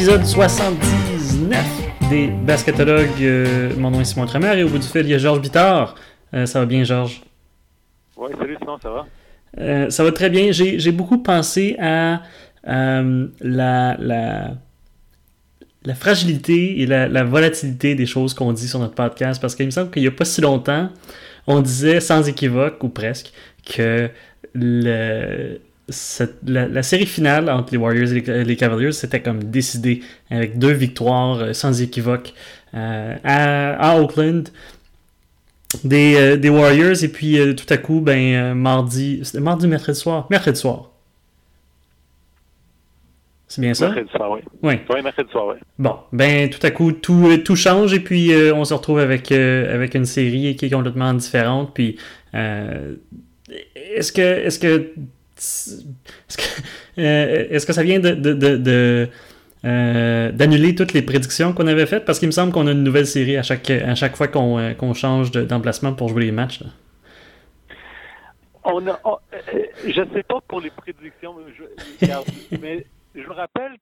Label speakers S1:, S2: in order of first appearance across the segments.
S1: épisode 79 des Basketologues. Euh, mon nom est Simon Tremer et au bout du fil, il y a Georges Bittard. Euh, ça va bien, Georges?
S2: Oui, salut Simon, ça va?
S1: Euh, ça va très bien. J'ai beaucoup pensé à la, la, la, fragilité et la, la volatilité des choses qu'on dit sur notre podcast parce qu'il me semble qu'il n'y a pas si longtemps, on disait sans équivoque, ou presque, que le, la, série finale entre les Warriors et les, Cavaliers, c'était comme décidé avec deux victoires euh, sans équivoque euh, à, Oakland des, euh, des, Warriors. Et puis tout à coup, ben, mardi, c'était mardi, mercredi soir, mercredi soir. C'est bien ça?
S2: Mercredi soir, oui. Oui, oui mercredi soir, oui.
S1: Bon, ben tout à coup, tout, tout change et puis on se retrouve avec, avec une série qui est complètement différente. Puis est-ce que, est-ce que euh, est-ce que, ça vient de, euh, d'annuler toutes les prédictions qu'on avait faites? Parce qu'il me semble qu'on a une nouvelle série à chaque, à chaque fois qu'on, euh, change d'emplacement pour jouer les matchs.
S2: On a, je ne sais pas pour les prédictions, mais je me rappelle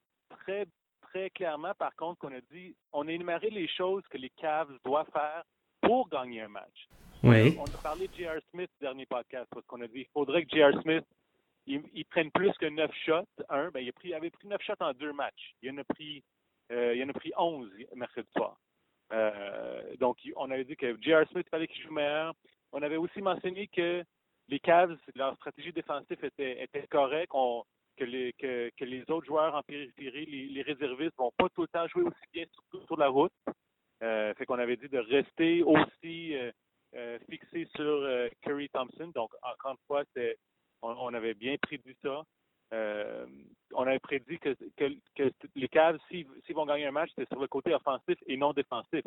S2: très, très clairement, par contre, qu'on a dit on a énuméré les choses que les Cavs doivent faire pour gagner un match.
S1: Oui.
S2: On a parlé de J.R. Smith dernier podcast parce qu'on a dit il faudrait que J.R. Smith ils, prennent plus que 9 shots. Un, ben, il, a pris, avait pris 9 shots en deux matchs. Il en a pris, euh, il en a pris 11 mercredi soir. Euh, donc, on avait dit que J.R. Smith fallait qu'il joue meilleur. On avait aussi mentionné que les Cavs, leur stratégie défensive était, correcte, que, les, que, les autres joueurs en périphérie, les, les réservistes, vont pas tout le temps jouer aussi bien sur, sur la route. Euh, fait qu'on avait dit de rester aussi euh, euh fixé sur Curry Thompson. Donc, encore une fois, c'est on, avait bien prédit ça. Euh, on avait prédit que, les Cavs, s'ils vont gagner un match, c'est sur le côté offensif et non défensif.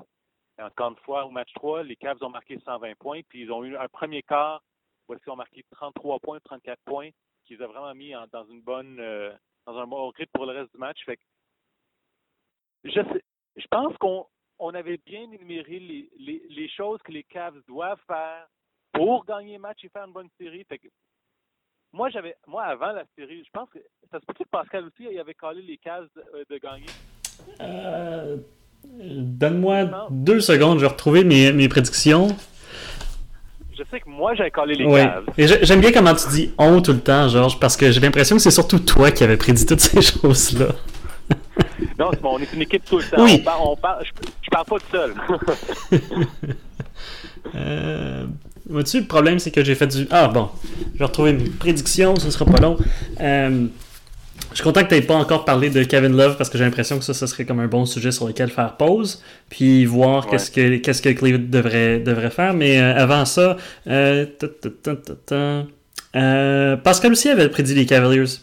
S2: encore une fois, au match 3, les Cavs ont marqué 120 points, puis ils ont eu un premier quart où ils ont marqué 33 points, 34 points, qu'ils ont vraiment mis dans une bonne euh, dans un bon rythme pour le reste du match. Fait je, je pense qu'on on avait bien énuméré les, les, choses que les Cavs doivent faire pour gagner le match et faire une bonne série. Fait moi, j'avais, moi, avant la série, je pense que ça se peut que Pascal aussi, il avait collé les cases de, gagner?
S1: Euh, donne-moi deux secondes, je vais retrouver mes, mes prédictions.
S2: Je sais que moi, j'avais collé les cases.
S1: Et j'aime bien comment tu dis on tout le temps, Georges, parce que j'ai l'impression que c'est surtout toi qui avais prédit toutes ces choses-là.
S2: non, bon, on est une équipe tout le temps. Oui. On parle, je, je parle pas tout seul.
S1: euh, Vois-tu, le problème, c'est que j'ai fait du. Ah bon, je vais retrouver mes prédictions, ce sera pas long. Euh, je suis content que tu n'aies pas encore parlé de Kevin Love parce que j'ai l'impression que ça, ça serait comme un bon sujet sur lequel faire pause, puis voir qu'est-ce que qu'est-ce que Cleveland devrait, devrait faire. Mais euh, avant ça, euh, Pascal aussi avait prédit les Cavaliers.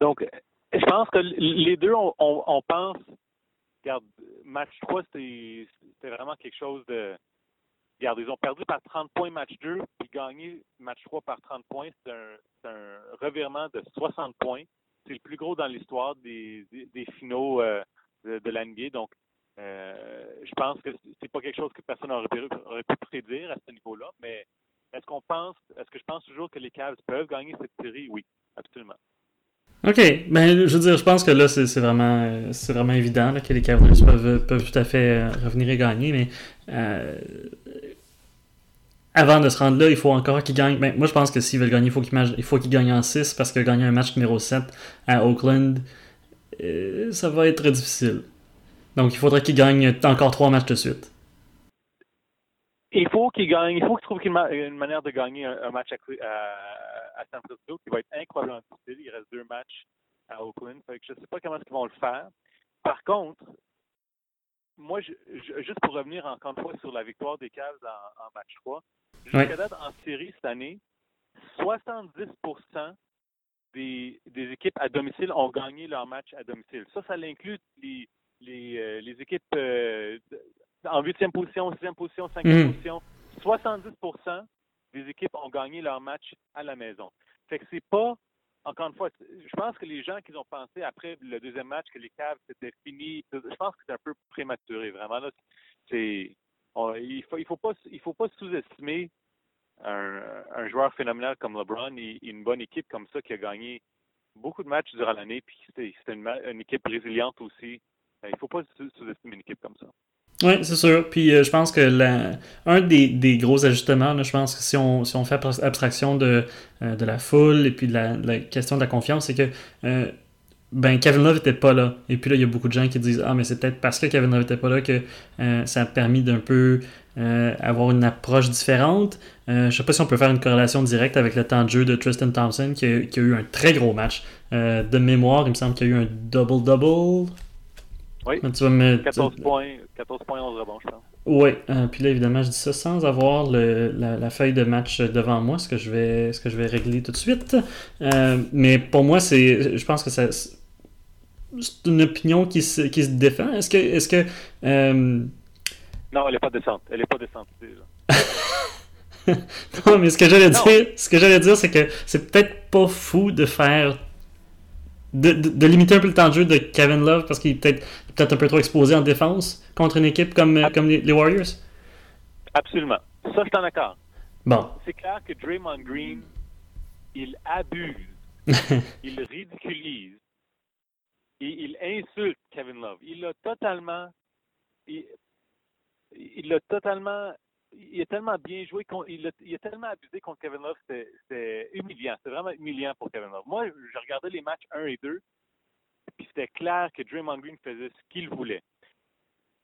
S2: Donc, je pense que les deux, on, on pense, regarde, match 3, c'était vraiment quelque chose de Ils ont perdu par 30 points match 2, puis gagné match 3 par 30 points. C'est un, revirement de 60 points. C'est le plus gros dans l'histoire des, finaux euh, de, de. Donc, euh, je pense que c'est pas quelque chose que personne n'aurait pu, prédire à ce niveau-là. Mais est-ce qu'on pense, est-ce que je pense toujours que les Cavs peuvent gagner cette série? Oui, absolument.
S1: OK. Ben, je veux dire, je pense que là, c'est vraiment, c'est vraiment évident que les Cavaliers peuvent, peuvent tout à fait euh, revenir et gagner, mais avant de se rendre là, il faut encore qu'ils gagnent. Ben, moi, je pense que s'ils veulent gagner, il faut qu'ils, qu'ils gagnent en 6 parce que gagner un match numéro 7 à Oakland, euh, ça va être difficile. Donc, il faudrait qu'ils gagnent encore trois matchs de suite.
S2: Il faut qu'ils gagnent, il faut qu'ils trouvent une, manière de gagner un, match à, San Francisco qui va être incroyablement difficile. Il reste deux matchs à Oakland. je ne sais pas comment ils vont le faire. Par contre, moi, juste pour revenir encore une fois sur la victoire des Cavs en, en match 3, Jusqu'à date, en série cette année, 70 des, des, équipes à domicile ont gagné leur match à domicile. Ça, ça inclut les, les, euh, les équipes euh, en huitième position, sixième position, cinquième mm. position. 70% des équipes ont gagné leur match à la maison. Fait que c'est pas, encore une fois, je pense que les gens qui ont pensé après le deuxième match que les Cavs c'était fini, je pense que c'est un peu prématuré. Vraiment, là, c'est il faut, il faut pas, il faut pas sous-estimer un, joueur phénoménal comme LeBron et, une bonne équipe comme ça qui a gagné beaucoup de matchs durant l'année, puis c'est une, une, équipe résiliente aussi. Il ne faut pas sous-estimer une équipe comme ça.
S1: Oui, c'est sûr. Puis euh, je pense que la, un des, des, gros ajustements, je pense que si on, si on fait abstraction de, euh, de la foule et puis de la, la question de la confiance, c'est que euh, ben Kevin Love était pas là. Et puis là, il y a beaucoup de gens qui disent Ah, mais c'est peut-être parce que Kevin Love était pas là que ça a permis d'un peu avoir une approche différente. je sais pas si on peut faire une corrélation directe avec le temps de jeu de Tristan Thompson qui a, qui a eu un très gros match. de mémoire, il me semble qu'il y a eu un double-double.
S2: Oui. 14 points, 14 points, 11 rebonds, je pense.
S1: Oui, euh, puis là, évidemment, je dis ça sans avoir le, la, feuille de match devant moi, ce que je vais, ce que je vais régler tout de suite. Euh, mais pour moi, c'est, je pense que ça, c'est une opinion qui se, qui se défend. Est-ce que. Est-ce que euh,
S2: Non, elle n'est pas descente. Elle n'est pas descente.
S1: non, mais ce que j'allais dire, ce que j'allais dire, c'est que c'est peut-être pas fou de faire de, limiter un peu le temps de jeu de Kevin Love parce qu'il est peut-être peut un peu trop exposé en défense contre une équipe comme, comme les, Warriors?
S2: Absolument. Ça, je suis en accord.
S1: Bon.
S2: C'est clair que Draymond Green, il abuse, il ridiculise et il insulte Kevin Love. Il l'a totalement. Il l'a totalement il a tellement bien joué, il a, il tellement abusé contre Kevin Love, c'était humiliant. C'était vraiment humiliant pour Kevin Love. Moi, je regardais les matchs 1 et 2, puis c'était clair que Draymond Green faisait ce qu'il voulait.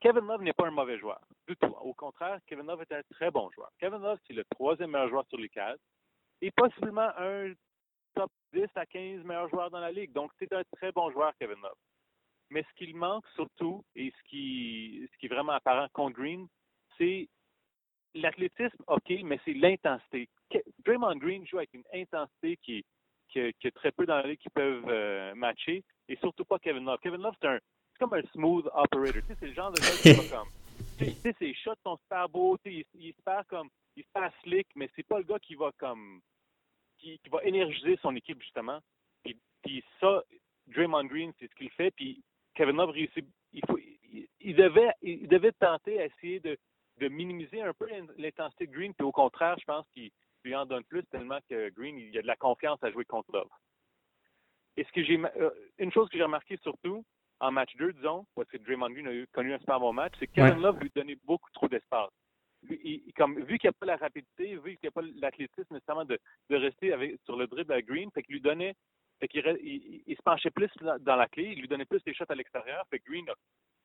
S2: Kevin Love n'est pas un mauvais joueur, du tout. Au contraire, Kevin Love est un très bon joueur. Kevin Love, c'est le troisième meilleur joueur sur les cases et possiblement un top 10 à 15 meilleurs joueurs dans la ligue. Donc, c'est un très bon joueur, Kevin Love. Mais ce qu'il manque surtout, et ce qui, ce qui est vraiment apparent contre Green, c'est l'athlétisme, OK, mais c'est l'intensité. Draymond Green joue avec une intensité qui, qui, est très peu dans la ligue qui peuvent euh, matcher, et surtout pas Kevin Love. Kevin Love, c'est un comme un smooth operator. Tu sais, c'est le genre de gars qui va comme. Tu sais, ses shots sont super beaux, tu sais, il, se perd comme. Il se perd slick, mais c'est pas le gars qui va comme. Qui, qui va énergiser son équipe, justement. Puis, puis ça, Draymond Green, c'est ce qu'il fait. Puis Kevin Love réussit. Il, faut, il, devait, il devait tenter à essayer de de minimiser un peu l'intensité de Green, puis au contraire, je pense qu'il lui en donne plus tellement que Green, il y a de la confiance à jouer contre Love. Et ce que j'ai euh, une chose que j'ai remarqué surtout en match 2, disons, parce que Draymond Green a eu, connu un super bon match, c'est que Kevin Love lui donnait beaucoup trop d'espace. Comme, vu qu'il n'y a pas la rapidité, vu qu'il n'y a pas l'athlétisme nécessairement de, de rester avec, sur le dribble à Green, fait qu'il lui donnait fait qu'il il, il, se penchait plus dans la clé, il lui donnait plus des shots à l'extérieur. Fait que Green a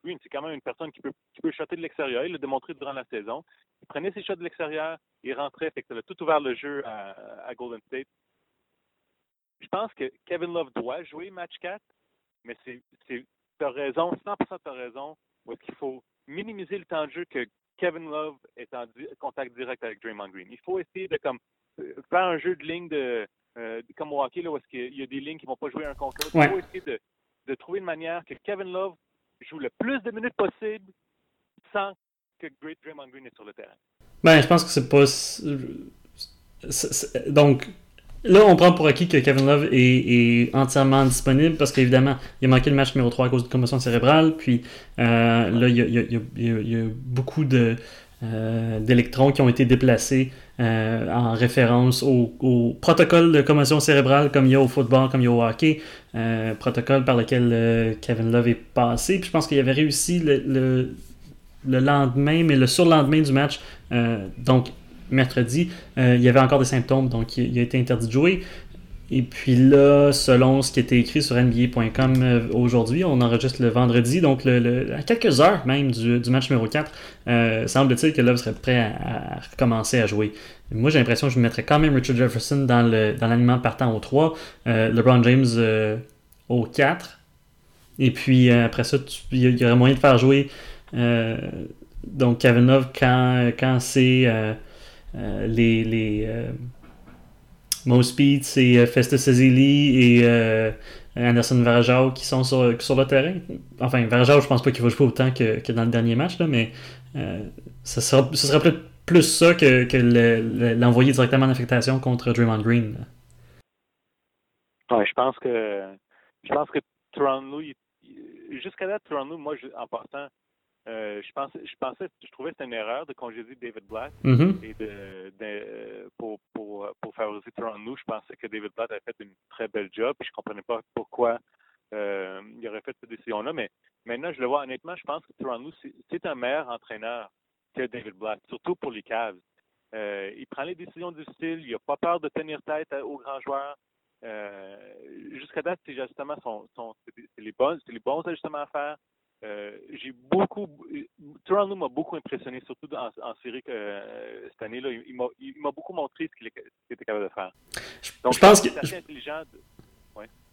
S2: Green, c'est quand même une personne qui peut, qui peut shotter de l'extérieur. Il l'a démontré durant la saison. Il prenait ses shots de l'extérieur, il rentrait, fait que ça a tout ouvert le jeu à, Golden State. Je pense que Kevin Love doit jouer match 4, mais c'est, raison, 100% tu as raison, où qu'il faut minimiser le temps de jeu que Kevin Love est en contact direct avec Draymond Green. Il faut essayer de comme faire un jeu de ligne de euh, comme au hockey, là, où il y a des lignes qui ne vont pas jouer un contre l'autre. Il faut essayer de, de trouver une manière que Kevin Love joue le plus de minutes possible sans que Great Draymond Green est sur le terrain.
S1: Ben, je pense que c'est pas. Donc, là, on prend pour acquis que Kevin Love est, entièrement disponible parce qu'évidemment, il a manqué le match numéro 3 à cause de commotion cérébrale. Puis là, il y, a, beaucoup de. Euh, d'électrons qui ont été déplacés euh, en référence au, protocole de commotion cérébrale comme il y a au football, comme il y a au hockey, euh, protocole par lequel Kevin Love est passé. Puis je pense qu'il avait réussi le, le, lendemain, mais le surlendemain du match, donc mercredi, il y avait encore des symptômes, donc il, a été interdit de jouer. Et puis là, selon ce qui était écrit sur NBA.com euh, aujourd'hui, on enregistre le vendredi, donc à quelques heures même du, match numéro 4, euh, semble-t-il que Love serait prêt à, recommencer à jouer. Moi, j'ai l'impression que je mettrais quand même Richard Jefferson dans l'aliment dans partant au 3, euh, LeBron James au 4. Et puis après ça, il y, aurait moyen de faire jouer donc Kevin Love quand, quand c'est les. les Mo Speed, c'est euh, Festus Ezeli et euh, Anderson Varajao qui sont sur, le terrain. Enfin, Varajao, je pense pas qu'il va jouer autant que, dans le dernier match, là, mais euh, ce sera, peut-être plus ça que, l'envoyer directement en affectation contre Draymond Green.
S2: Je pense que je pense que Toronto, jusqu'à là, Toronto, moi, en partant, euh, je pensais, je pensais, je trouvais que c'était une erreur de congédier David Black
S1: mm-hmm.
S2: et de, de, pour, pour pour, favoriser Toronto. Je pensais que David Blatt avait fait une très belle job. Puis je comprenais pas pourquoi euh, il aurait fait cette décision-là. Mais maintenant, je le vois honnêtement, je pense que Toronto, c'est un meilleur entraîneur que David Blatt, surtout pour les Cavs. Euh, il prend les décisions du style, il n'a pas peur de tenir tête aux grands joueurs. Jusqu'à date, ces ajustements sont, sont c'est les bons, les bons ajustements à faire. Euh, j'ai beaucoup, Toronto m'a beaucoup impressionné, surtout en, série euh, cette année-là. Il, m'a beaucoup montré ce qu'il était capable de faire.
S1: Donc, je pense que c'est intelligent.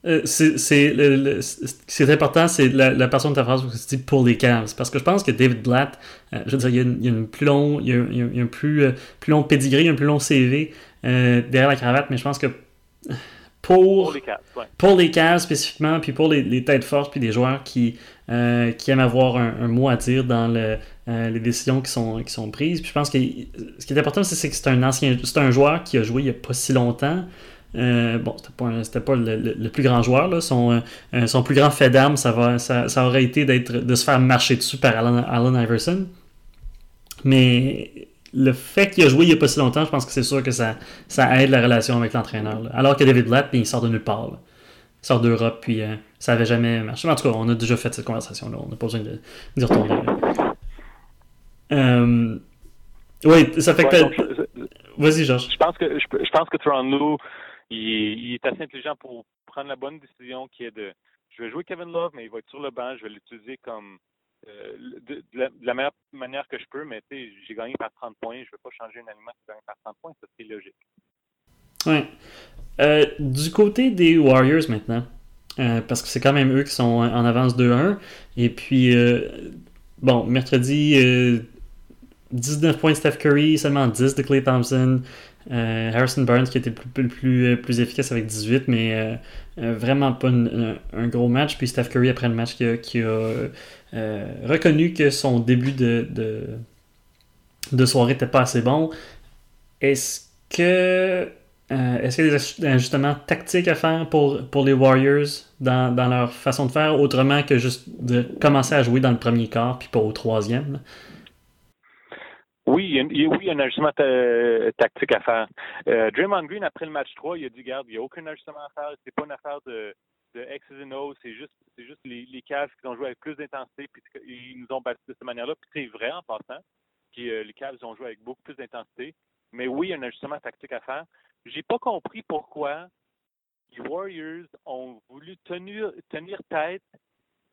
S1: Euh, c'est important, c'est la, la personne de ta phrase où tu dis pour les Cavs. Parce que je pense que David Blatt, euh, je veux dire, il y a, une, il y a une plus long, il y a, il y a un plus, euh, plus long pedigree, un plus long CV derrière la cravate, mais je pense que pour, pour les Cavs, spécifiquement, puis pour les, les, têtes fortes, puis des joueurs qui, qui aiment avoir un, mot à dire dans le, les décisions qui sont, prises. Puis je pense que ce qui est important, c'est que c'est un ancien, c'est un joueur qui a joué il n'y a pas si longtemps. Euh, bon, c'était pas, pas le, plus grand joueur. Son, euh, plus grand fait d'armes, ça, aurait été de se faire marcher dessus par Allen, Iverson. Mais le fait qu'il a joué il n'y a pas si longtemps, je pense que c'est sûr que ça, aide la relation avec l'entraîneur. Alors que David Blatt, ben, il sort de nulle part. Sort d'Europe, puis euh, ça n'avait jamais marché. en tout cas, on a déjà fait cette conversation-là. On n'a pas besoin de, d'y retourner. oui, ça fait que. Vas-y, Georges.
S2: Je pense que, je, pense que Toronto il, est assez intelligent pour prendre la bonne décision qui est de je vais jouer Kevin Love, mais il va être sur le banc, je vais l'utiliser comme euh, de, la, meilleure manière que je peux, mais j'ai gagné par 30 points, je ne vais pas changer un aliment qui gagne par 30 points, ça c'est logique.
S1: Ouais. Euh, du côté des Warriors maintenant, euh, parce que c'est quand même eux qui sont en avance 2-1, et puis bon, mercredi, 19 points de Steph Curry, seulement 10 de Clay Thompson. Euh, Harrison Burns qui était plus, plus, euh, plus, efficace avec 18, mais euh, vraiment pas un gros match. Puis Steph Curry, après le match, qui a, reconnu que son début de, de, soirée n'était pas assez bon. Est-ce que est-ce qu'il y a des ajustements tactiques à faire pour, pour les Warriors dans, dans, leur façon de faire, autrement que juste de commencer à jouer dans le premier quart puis pas au troisième?
S2: Oui, il y a, un ajustement tactique à faire. Euh, Draymond Green, après le match 3, il a dit, garde, il n'y a aucun ajustement à faire. C'est pas une affaire de, de and O's. C'est juste, c'est juste les, Cavs qui ont joué avec plus d'intensité puis ils nous ont battu de cette manière-là. Puis c'est vrai en passant. Puis euh, les Cavs ont joué avec beaucoup plus d'intensité. Mais oui, il y a un ajustement tactique à faire. J'ai pas compris pourquoi les Warriors ont voulu tenir, tenir tête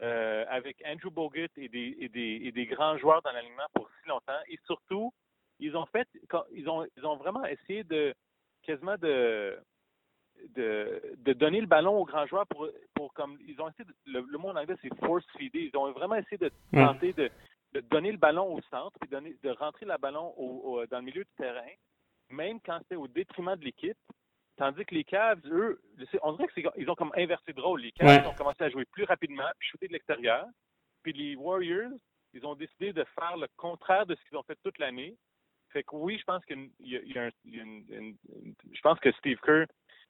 S2: euh, avec Andrew Bogut et des, et, des, et des grands joueurs dans l'alignement pour si longtemps. Et surtout, ils ont fait, ils ont, ils ont vraiment essayé de quasiment de, de, de donner le ballon aux grands joueurs pour, pour comme ils ont essayé de, le, mot en anglais c'est force feeder. Ils ont vraiment essayé de tenter de, de, donner le ballon au centre puis donner, de rentrer le ballon au, dans le milieu du terrain, même quand c'était au détriment de l'équipe. Tandis que les Cavs, eux, on dirait qu'ils ont comme inversé de rôle. Les Cavs ont commencé à jouer plus rapidement, puis shooter de l'extérieur. Puis les Warriors, ils ont décidé de faire le contraire de ce qu'ils ont fait toute l'année. Fait que oui, je pense qu'il y a, une, je pense que Steve Kerr,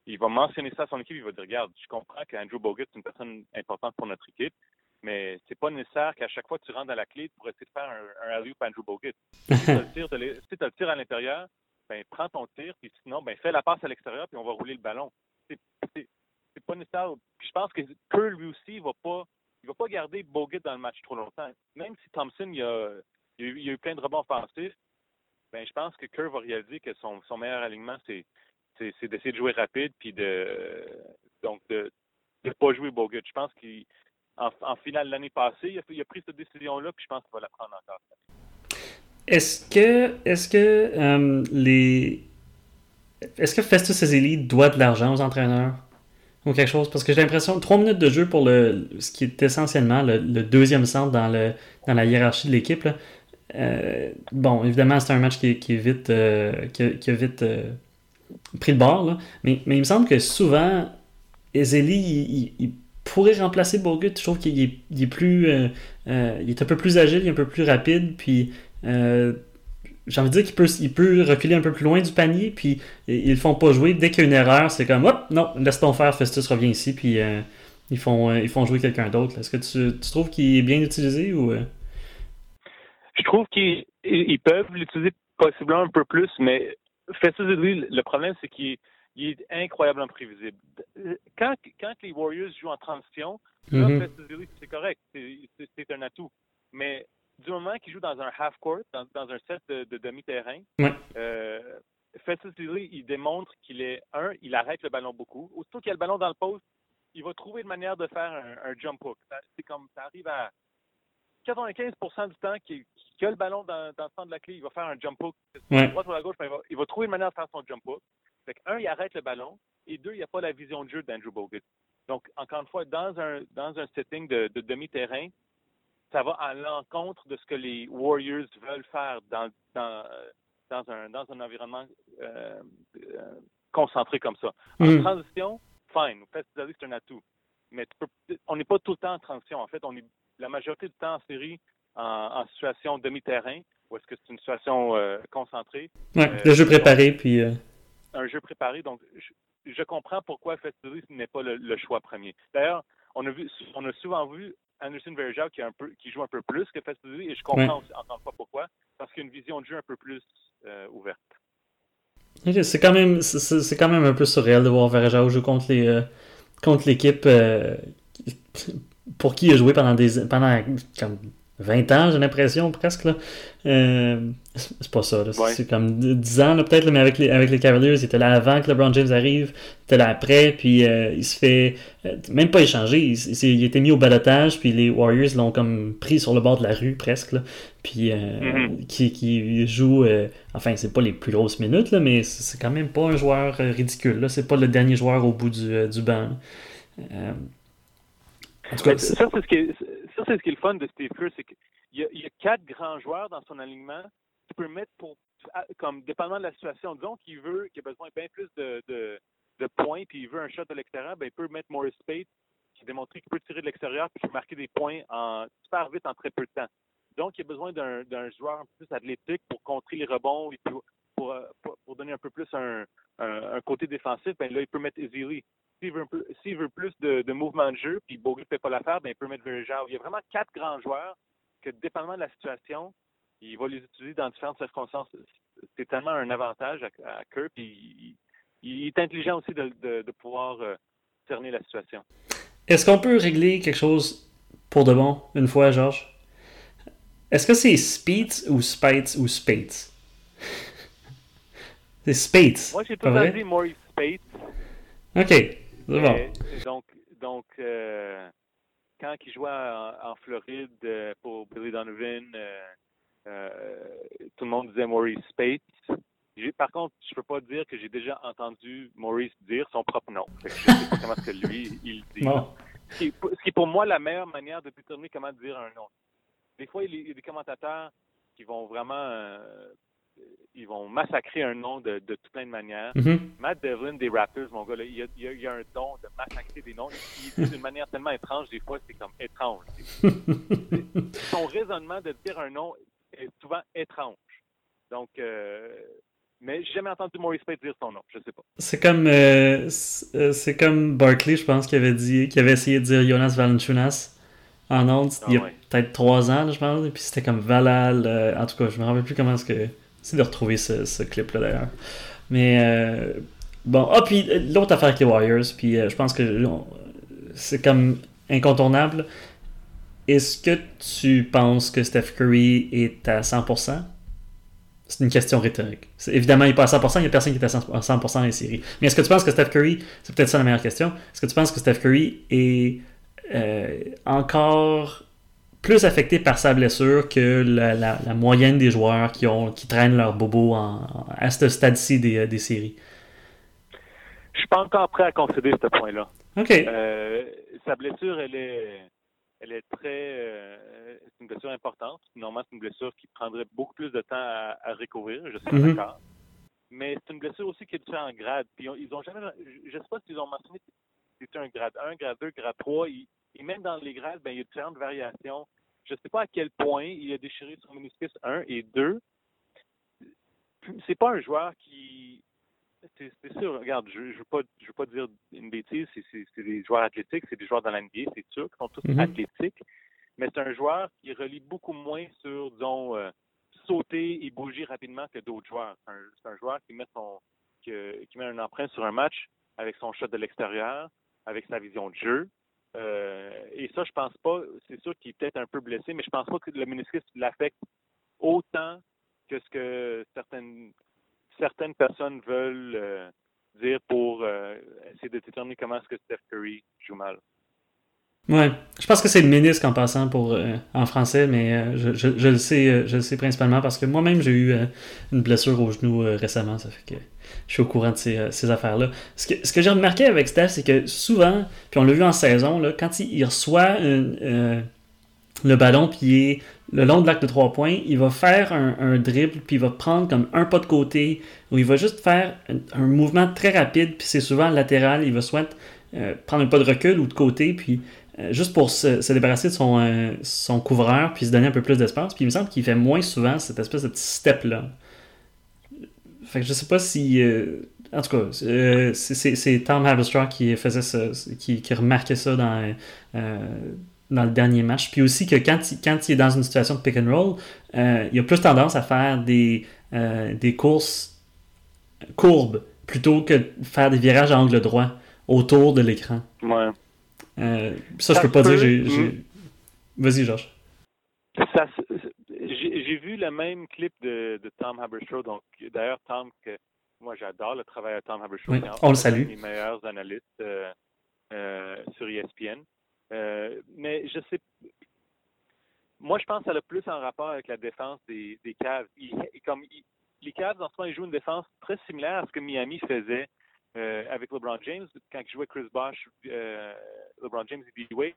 S2: il va mentionner ça à son équipe, il va dire, regarde, je comprends qu'Andrew Bogut est une personne importante pour notre équipe, mais c'est pas nécessaire qu'à chaque fois que tu rentres dans la clé pour essayer de faire un, un alley-oop Andrew Bogut. si tu as le tir à l'intérieur, ben, prends ton tir, puis sinon, ben, fais la passe à l'extérieur, puis on va rouler le ballon. C'est pas nécessaire. Puis je pense que Kerr, lui aussi, il va pas, il va pas garder Bogut dans le match trop longtemps. Même si Thompson, il a, il a, eu, plein de rebonds offensifs, ben, je pense que Kerr va réaliser que son, son meilleur alignement, c'est d'essayer de jouer rapide, puis de, donc, de ne pas jouer Bogut. Je pense qu'en en finale l'année passée, il a, il a pris cette décision-là, puis je pense qu'il va la prendre encore.
S1: Est-ce que, est-ce que euh, les. Est-ce que Festus Ezeli doit de l'argent aux entraîneurs? Ou quelque chose? Parce que j'ai l'impression, trois minutes de jeu pour le, ce qui est essentiellement le, deuxième centre dans, le, dans la hiérarchie de l'équipe. Euh, bon, évidemment, c'est un match qui, qui est vite, euh, qui, a, vite pris le bord, mais, mais il me semble que souvent, Ezeli, il, pourrait remplacer Bogut. Je trouve qu'il est, plus, il est un peu plus agile, il est un peu plus rapide, puis euh, j'ai envie de dire qu'il peut, il peut reculer un peu plus loin du panier, puis ils le font pas jouer. Dès qu'il y a une erreur, c'est comme hop, non, laisse-t-on faire, Festus revient ici, puis euh, ils, font, euh, ils font jouer quelqu'un d'autre. Est-ce que tu, tu trouves qu'il est bien utilisé ou.
S2: Je trouve qu'ils peuvent l'utiliser possiblement un peu plus, mais Festus le problème, c'est qu'il est, incroyablement prévisible. Quand, quand les Warriors jouent en transition, mm c'est correct, c'est un atout. Mais du moment qu'il joue dans un half court, dans, un set de, demi-terrain,
S1: ouais.
S2: euh, Festus il démontre qu'il est un, il arrête le ballon beaucoup. Aussitôt qu'il y a le ballon dans le poste, il va trouver une manière de faire un, jump hook. C'est comme ça arrive à 95% du temps qu'il a le ballon dans, dans, le centre de la clé, il va faire un jump hook.
S1: Ouais.
S2: Droite ou à gauche, mais il, va, trouver une manière de faire son jump hook. Fait un, il arrête le ballon, et deux, il n'y a pas la vision de jeu d'Andrew Bogut. Donc, encore une fois, dans un, dans un setting de, demi-terrain, ça va à l'encontre de ce que les Warriors veulent faire dans, dans, dans, un, dans un environnement euh, euh, concentré comme ça. En mm. transition, fine, c'est un atout. Mais on n'est pas tout le temps en transition. En fait, on est la majorité du temps en série en, situation demi-terrain, ou est-ce que c'est une situation euh, concentrée?
S1: Oui, le jeu préparé, puis...
S2: Un jeu préparé, donc je comprends pourquoi Festival n'est pas le, choix premier. D'ailleurs, on a vu, on a souvent vu Anderson Verjao qui, qui joue un peu plus que Festival et je comprends encore une fois pourquoi, parce qu'il a une vision de jeu un peu plus euh, ouverte.
S1: c'est quand même quand même un peu surréel de voir Verjao jouer contre les euh, contre l'équipe euh, pour qui il a joué pendant des pendant comme 20 ans, j'ai l'impression, presque. Là. Euh, c'est pas ça. C'est comme 10 ans, peut-être, mais avec les, avec les Cavaliers, il était là avant que LeBron James arrive, il était là après, puis euh, il se fait euh, même pas échanger. Il, il, était mis au balotage, puis les Warriors l'ont comme pris sur le bord de la rue, presque. Là, puis mm-hmm. qui, qui, joue, enfin, c'est pas les plus grosses minutes, là, mais c'est quand même pas un joueur ridicule. C'est pas le dernier joueur au bout du, du banc.
S2: En tout cas, ça, c'est ce qui est ça, c'est ce qui est le fun de Steve Kerr, c'est qu'il y, a quatre grands joueurs dans son alignement qui peut mettre pour, comme dépendamment de la situation, disons qu'il veut, qu'il a besoin bien plus de, de, de points, puis il veut un shot de l'extérieur, ben, il peut mettre Morris Spade, qui a démontré qu'il peut tirer de l'extérieur, puis marquer des points en super vite en très peu de temps. Donc, il a besoin d'un joueur un peu plus athlétique pour contrer les rebonds et pour, pour, donner un peu plus un, côté défensif. Ben là, il peut mettre Ezeli. S'il veut, plus de, de, mouvement de jeu, puis Bogut ne fait pas l'affaire, ben, il peut mettre Verjao. Il y a vraiment quatre grands joueurs que, dépendamment de la situation, il va les utiliser dans différentes circonstances. C'est tellement un avantage à, à Kerr, puis il, est intelligent aussi de, de, pouvoir euh, cerner la situation.
S1: Est-ce qu'on peut régler quelque chose pour de bon, une fois, Georges? Est-ce que c'est Speeds ou Spites ou Spates? c'est Spates.
S2: Moi, j'ai tout dit Maurice Spates.
S1: OK.
S2: Donc, donc euh, quand il jouait en, Floride euh, pour Billy Donovan, euh, tout le monde disait Maurice Spates. Par contre, je peux pas dire que j'ai déjà entendu Maurice dire son propre nom. Je sais pas comment que lui, il dit. Ce, qui, est pour moi la meilleure manière de déterminer comment dire un nom. Des fois, il y a des commentateurs qui vont vraiment ils vont massacrer un nom de, de tout plein de manières.
S1: Mm-hmm.
S2: Matt Devlin des Raptors, mon gars, là, il, y a, il, a, un don de massacrer des noms. Il, dit d'une manière tellement étrange, des fois, c'est comme étrange. Son raisonnement de dire un nom est souvent étrange. Donc, euh, mais j'ai jamais entendu Maurice Pate dire son nom, je sais pas.
S1: C'est comme euh, euh, c'est comme Barkley, je pense, qui avait dit, qui avait essayé de dire Jonas Valanciunas en ondes il y a ah peut-être trois ans, je pense, et puis c'était comme Valal. en tout cas, je me rappelle plus comment est-ce que c'est de retrouver ce, clip-là d'ailleurs. Mais euh, bon, ah, puis l'autre affaire avec les Warriors, puis euh, je pense que c'est comme incontournable. Est-ce que tu penses que Steph Curry est à 100% C'est une question rhétorique. Évidemment, il n'est pas à 100%, il n'y a personne qui est à 100% dans les séries. Mais est-ce que tu penses que Steph Curry, c'est peut-être ça la meilleure question, est-ce que tu penses que Steph Curry est euh, encore plus affecté par sa blessure que la, moyenne des joueurs qui, ont, qui traînent leur bobo à ce stade-ci des, des, séries?
S2: Je suis pas encore prêt à concéder ce point-là.
S1: OK.
S2: Euh, sa blessure, elle est, elle est très. Euh, c'est une blessure importante. Normalement, c'est une blessure qui prendrait beaucoup plus de temps à, à recouvrir, je suis mm-hmm. d'accord. Mais c'est une blessure aussi qui est en grade. Puis ils ont jamais. Je ne sais pas s'ils ont mentionné si c'est un grade 1, grade 2, grade 3. Et même dans les grades, ben, il y a différentes variations. Je ne sais pas à quel point il a déchiré son meniscus 1 et 2. C'est pas un joueur qui. C'est sûr, regarde, je ne veux, pas, je veux pas dire une bêtise, c'est des joueurs athlétiques, c'est des joueurs dans l'NBA, c'est sûr, qui sont tous mm-hmm. athlétiques, mais c'est un joueur qui relie beaucoup moins sur, disons, euh, sauter et bouger rapidement que d'autres joueurs. C'est un, joueur qui met son qui, qui met un empreinte sur un match avec son shot de l'extérieur, avec sa vision de jeu. Euh, et ça, je pense pas, c'est sûr qu'il est peut-être un peu blessé, mais je pense pas que le meniscus l'affecte autant que ce que certaines certaines personnes veulent euh, dire pour euh, essayer de déterminer comment est-ce que Steph Curry joue mal.
S1: Ouais, je pense que c'est le ministre en passant pour euh, en français, mais euh, je, je, le sais, euh, je le sais principalement parce que moi-même j'ai eu une blessure au genou récemment, ça fait que je suis au courant de ces, ces affaires-là. Ce que, ce que j'ai remarqué avec Steph, c'est que souvent, puis on l'a vu en saison, là, quand il, reçoit le ballon puis il est le long de l'acte de trois points, il va faire un, un, dribble puis il va prendre comme un pas de côté ou il va juste faire un, un mouvement très rapide puis c'est souvent latéral, il va soit prendre un pas de recul ou de côté puis euh, juste pour se, débarrasser de son, euh, son couvreur puis se donner un peu plus d'espace. Puis il me semble qu'il fait moins souvent cette espèce de step-là. Fait que je sais pas si. Euh, en tout cas, c'est Tom Haverstraw qui faisait ça, qui, qui remarquait ça dans, dans le dernier match. Puis aussi que quand il, quand il est dans une situation de pick and roll, il a plus tendance à faire des, des courses courbes plutôt que faire des virages à angle droit autour de l'écran.
S2: Ouais.
S1: Euh, ça, je peux pas dire. J'ai, hmm. Vas-y, Georges.
S2: J'ai vu le même clip de, de Tom Haberstroh. Donc, d'ailleurs, Tom, que moi, j'adore le travail de Tom Haberstroh.
S1: Oui, on le salue.
S2: Un des meilleurs analystes euh, euh, sur ESPN. Euh, mais je sais. Moi, je pense que ça a le plus en rapport avec la défense des, des Cavs. comme, les Cavs, en ce moment, ils jouent une défense très similaire à ce que Miami faisait avec LeBron James, quand il jouait Chris Bosh, LeBron James et D. Wade,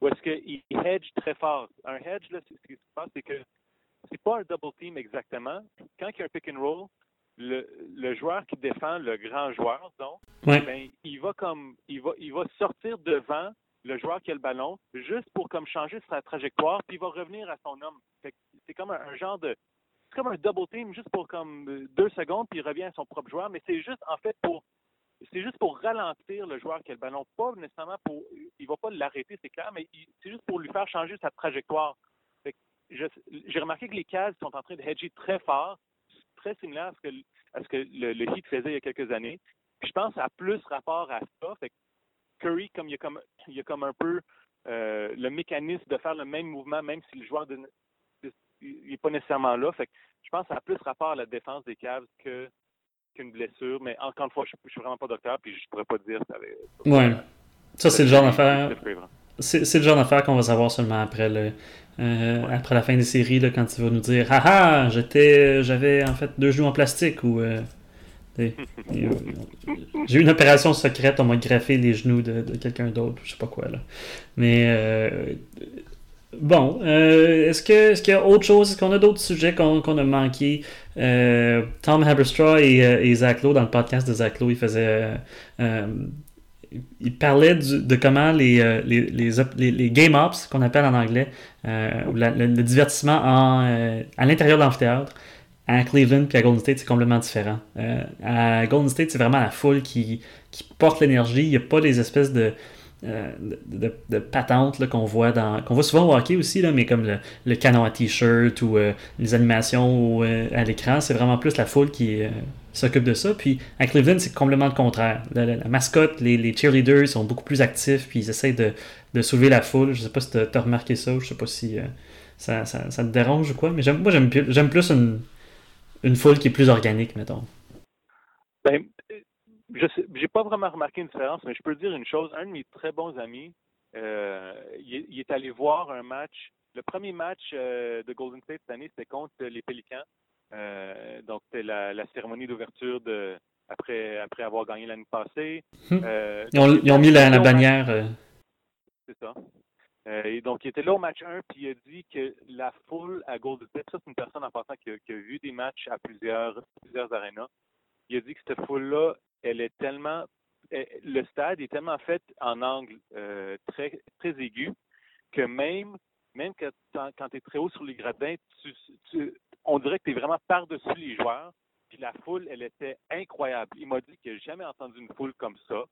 S2: où est-ce qu'il hedge très fort. Un hedge, là, ce qui se passe, c'est que c'est pas un double team exactement. Quand il y a un pick and roll, le, le joueur qui défend le grand joueur, donc, ben, il va comme il va il va sortir devant le joueur qui a le ballon juste pour comme changer sa trajectoire, puis il va revenir à son homme. C'est comme un, un, genre de c'est comme un double team juste pour comme deux secondes, puis il revient à son propre joueur, mais c'est juste en fait pour c'est juste pour ralentir le joueur qui a le ballon, pas nécessairement pour. Il va pas l'arrêter, c'est clair, mais c'est juste pour lui faire changer sa trajectoire. J'ai remarqué que les Cavs sont en train de hedger très fort, très similaire à ce que, à que le, le, Heat faisait il y a quelques années. Je pense que a plus rapport à ça. Fait Curry, comme il y a comme, il y a comme un peu euh, le mécanisme de faire le même mouvement, même si le joueur n'est pas nécessairement là. Fait je pense que a plus rapport à la défense des Cavs que qu'une blessure, mais encore une fois, je, ne suis vraiment pas docteur, puis je pourrais pas te dire. Ça avait,
S1: ouais. Ça, c'est le genre d'affaire. C'est le genre d'affaire qu'on va savoir seulement après le, euh, ouais. après la fin des séries, là, quand tu vas nous dire Ah ah, j'étais, j'avais en fait deux genoux en plastique ou. Euh, j'ai eu une opération secrète, on m'a graffé les genoux de, de quelqu'un d'autre, je sais pas quoi là. Mais euh, Bon, euh, est-ce que est-ce qu'il y a autre chose? Est-ce qu'on a d'autres sujets qu'on qu a manqué? Euh, Tom Haberstraw et, euh, et, Zach Lowe, dans le podcast de Zach Lowe, il faisait euh, il parlait du, de comment les, les, les, les game ops, qu'on appelle en anglais, la, le, divertissement en, à l'intérieur de l'amphithéâtre, à Cleveland puis à Golden State, c'est complètement différent. à Golden State, c'est vraiment la foule qui, qui porte l'énergie. Il n'y a pas des espèces de euh, de, qu'on voit qu'on voit souvent au hockey aussi là, mais comme le, canon à t-shirt ou euh, les animations euh, à l'écran c'est vraiment plus la foule qui s'occupe de ça. Puis à Cleveland c'est complètement le contraire. La, mascotte les, les, cheerleaders sont beaucoup plus actifs puis ils essayent de, de soulever la foule. Je sais pas si tu as remarqué ça je sais pas si ça, te dérange ou quoi mais moi j'aime j'aime plus une, une foule qui est plus organique mettons.
S2: Ben, je j'ai pas vraiment remarqué une différence, mais je peux dire une chose. Un de mes très bons amis, euh, il, il, est allé voir un match. Le premier match euh, de Golden State cette année, c'était contre les Pélicans. Euh, donc, c'était la, la, cérémonie d'ouverture de après, après avoir gagné l'année passée.
S1: Hum. ils, ont, ils, ont, mis la, la bannière.
S2: C'est ça. et donc, il était là au match 1, puis il a dit que la foule à Golden State, ça, c'est une personne en passant qui a, qui a vu des matchs à plusieurs, plusieurs arénas. Il a dit que cette foule-là elle est tellement le stade est tellement fait en angle euh, très aigu que même même que quand tu es très haut sur les gradins, tu, on dirait que tu es vraiment par-dessus les joueurs. Puis la foule, elle était incroyable. Il m'a dit qu'il n'a jamais entendu une foule comme ça,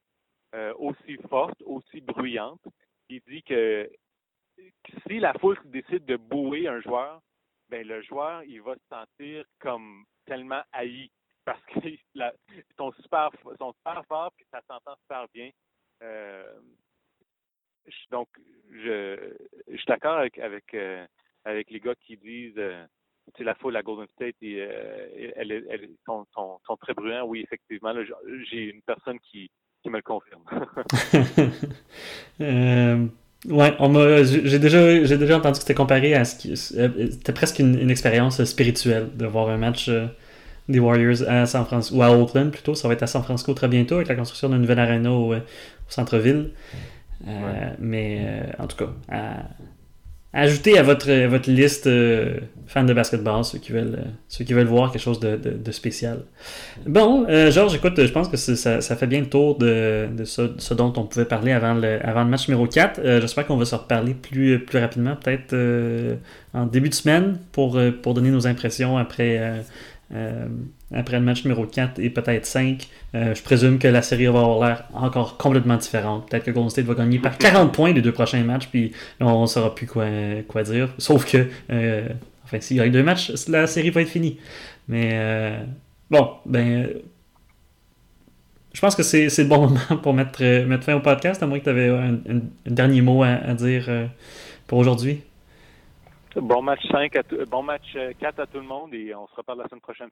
S2: euh, aussi forte, aussi bruyante. Il dit que si la foule décide de bouer un joueur, ben le joueur, il va se sentir comme tellement haï parce qu'ils sont super, sont super forts et ça s'entend super bien. Euh, donc, je, je suis d'accord avec, avec, euh, les gars qui disent euh, la foule à Golden State, et, elle, elle, sont, sont, très bruyants. Oui, effectivement, j'ai une personne qui, qui me le confirme.
S1: Ouais, j'ai déjà, j'ai déjà entendu que c'était comparé à ce qui, c'était presque une, expérience spirituelle de voir un match euh, des Warriors à San Francisco ou à Oakland plutôt. Ça va être à San Francisco très bientôt avec la construction d'une nouvelle arena au, euh, centre-ville. Euh, mais en tout cas, Ajoutez à votre, votre liste euh, fans de basketball, ceux qui veulent, euh, ceux qui veulent voir quelque chose de, de, spécial. Bon, euh, Georges, écoute, je pense que ça, ça, fait bien le tour de, de ce, dont on pouvait parler avant le, avant le match numéro 4. J'espère qu'on va se reparler plus, plus rapidement, peut-être en début de semaine, pour, pour donner nos impressions après euh, après le match numéro 4 et peut-être 5, euh, je présume que la série va avoir l'air encore complètement différente. Peut-être que Golden State va gagner par 40 points les deux prochains matchs, puis on ne saura plus quoi, quoi dire. Sauf que, euh, enfin, s'il y a deux matchs, la série va être finie. Mais bon, ben. Je pense que c'est le bon moment pour mettre, mettre fin au podcast, à moins que tu avais un, dernier mot à dire pour aujourd'hui.
S2: Bon match 5 bon match 4 à tout le monde et on se reparle la semaine prochaine.